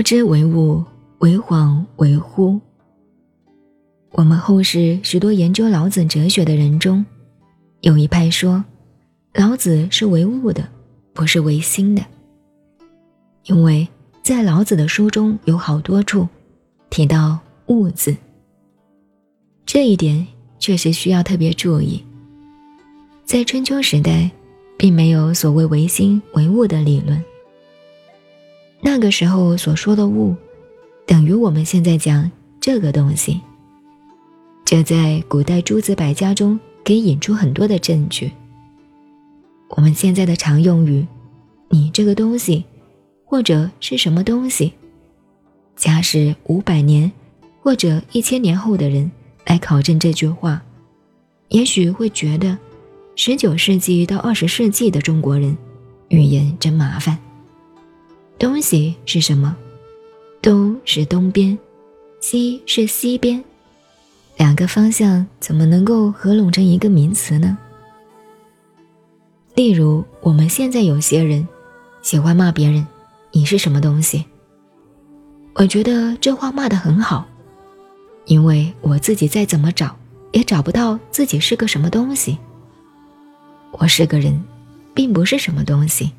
道之为物，为恍为惚。我们后世许多研究老子哲学的人中，有一派说，老子是唯物的，不是唯心的。因为在老子的书中有好多处提到“物”字，这一点确实需要特别注意。在春秋时代，并没有所谓唯心唯物的理论。那个时候所说的“物”，等于我们现在讲这个东西。这在古代诸子百家中可以引出很多的证据。我们现在的常用语“你这个东西”或者是什么东西，假使五百年或者一千年后的人来考证这句话，也许会觉得十九世纪到二十世纪的中国人语言真麻烦。东西是什么？东是东边，西是西边。两个方向怎么能够合拢成一个名词呢？例如，我们现在有些人喜欢骂别人：“你是什么东西？”我觉得这话骂得很好，因为我自己再怎么找也找不到自己是个什么东西。我是个人，并不是什么东西。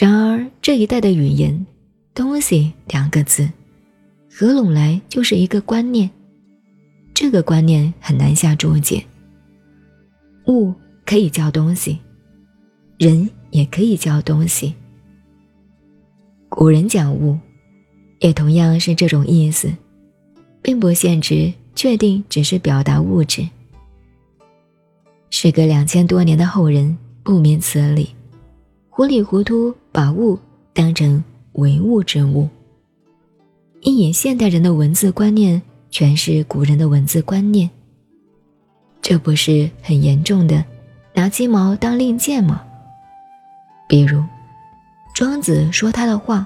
然而这一代的语言，“东西”两个字。合拢来就是一个观念，这个观念很难下注解。物可以叫东西，人也可以叫东西。古人讲物，也同样是这种意思，并不限制确定只是表达物质。时隔两千多年的后人不明此理，糊里糊涂把物当成唯物之物。一眼现代人的文字观念全是古人的文字观念，这不是很严重的拿鸡毛当令箭吗？比如，庄子说他的话，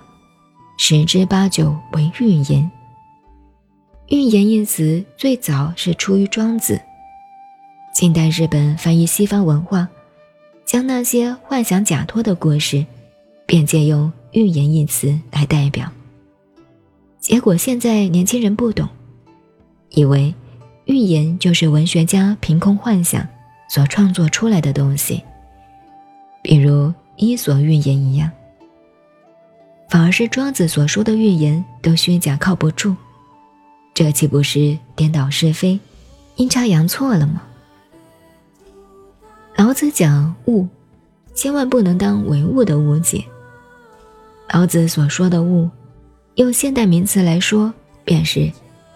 十之八九为寓言。寓言一词最早是出于庄子。近代日本翻译西方文化，将那些幻想假托的故事，便借用寓言一词来代表。结果现在年轻人不懂，以为寓言就是文学家凭空幻想所创作出来的东西，比如《伊索寓言》一样。反而是庄子所说的寓言都虚假靠不住，这岂不是颠倒是非、阴差阳错了吗？老子讲物，千万不能当唯物的误解。老子所说的物。用现代名词来说，便是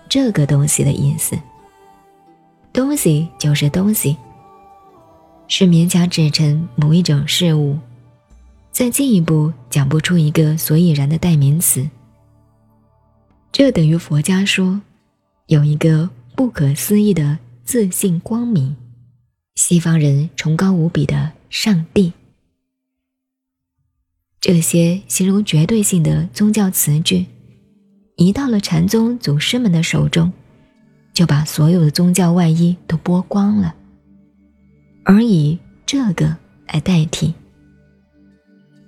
这个东西的意思。东西就是东西，是勉强指成某一种事物，再进一步讲不出一个所以然的代名词。这等于佛家说有一个不可思议的自信光明，西方人崇高无比的上帝。这些形容绝对性的宗教词句，一到了禅宗祖师们的手中，就把所有的宗教外衣都剥光了，而以这个来代替。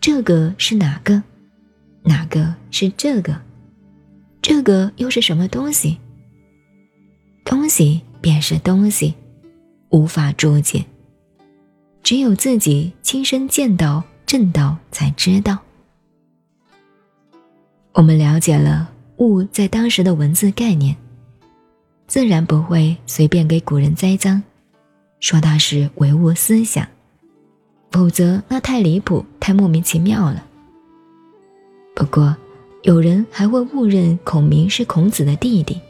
这个是哪个？哪个是这个？这个又是什么东西？东西便是东西，无法注解，只有自己亲身见到。正道才知道，我们了解了物在当时的文字概念，自然不会随便给古人栽赃，说它是唯物思想，否则那太离谱，太莫名其妙了。不过，有人还会误认孔明是孔子的弟弟，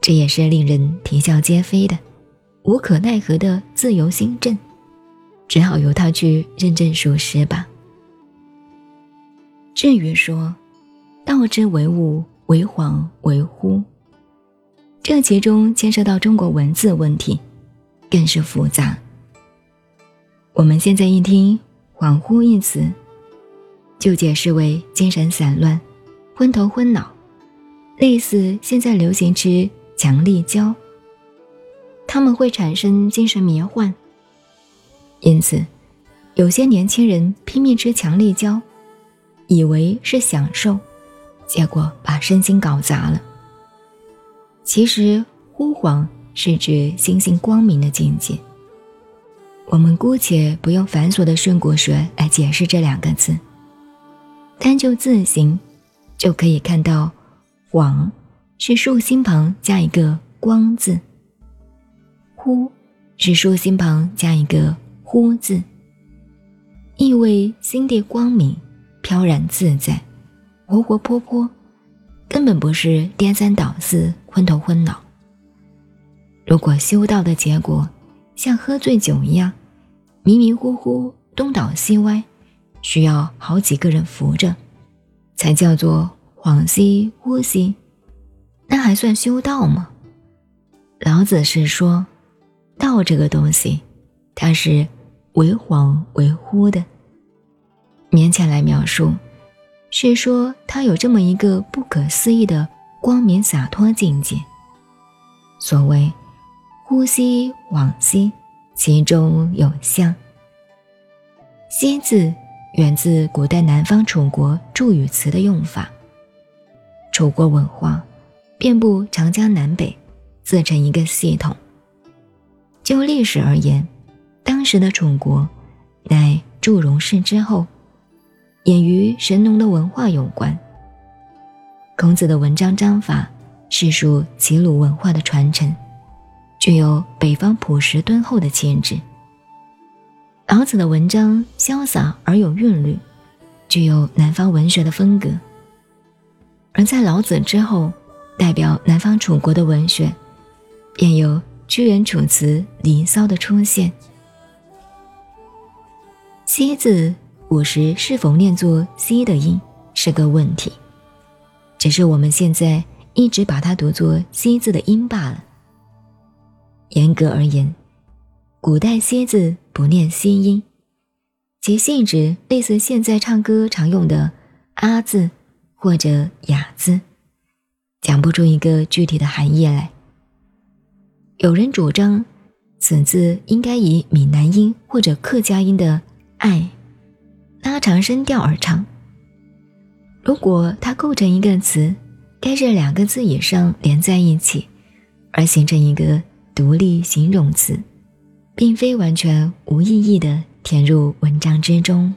这也是令人啼笑皆非的，无可奈何的自由心证。只好由他去认证属实吧。至于说“道之为物，为恍为惚”，这其中牵涉到中国文字问题，更是复杂。我们现在一听“恍惚”一词，就解释为精神散乱、昏头昏脑，类似现在流行吃强力胶，他们会产生精神迷幻。因此，有些年轻人拼命吃强力胶，以为是享受，结果把身心搞砸了。其实忽黄是指心性光明的境界。我们姑且不用繁琐的顺骨学来解释这两个字，单就字形，就可以看到“黄”是竖心旁加一个“光”字，“忽”是竖心旁加一个“忽”字，意味心地光明、飘然自在、活活泼泼，根本不是颠三倒四、昏头昏脑。如果修道的结果像喝醉酒一样，迷迷糊糊，东倒西歪，需要好几个人扶着，才叫做恍兮惚兮。那还算修道吗？老子是说，道这个东西，它是为恍为惚的。勉强来描述，是说它有这么一个不可思议的光明洒脱境界。所谓呼吸往昔。其中有象。西字源自古代南方楚国祝语词的用法。楚国文化遍布长江南北，自成一个系统。就历史而言，当时的楚国乃祝融氏之后，也与神农的文化有关。孔子的文章章法是属齐鲁文化的传承。具有北方朴实敦厚的气质。老子的文章潇洒而有韵律，具有南方文学的风格。而在老子之后，代表南方楚国的文学，便有屈原《楚辞》《离骚》的出现。西字古时是否念作西的音，是个问题，只是我们现在一直把它读作西字的音罢了。严格而言，古代“蝎”字不念西音，其性质类似现在唱歌常用的“啊”字或者“哑”字，讲不出一个具体的含义来。有人主张，此字应该以闽南音或者客家音的“爱”拉长声调而唱。如果它构成一个词，该是两个字以上连在一起，而形成一个。独立形容词，并非完全无意义的填入文章之中。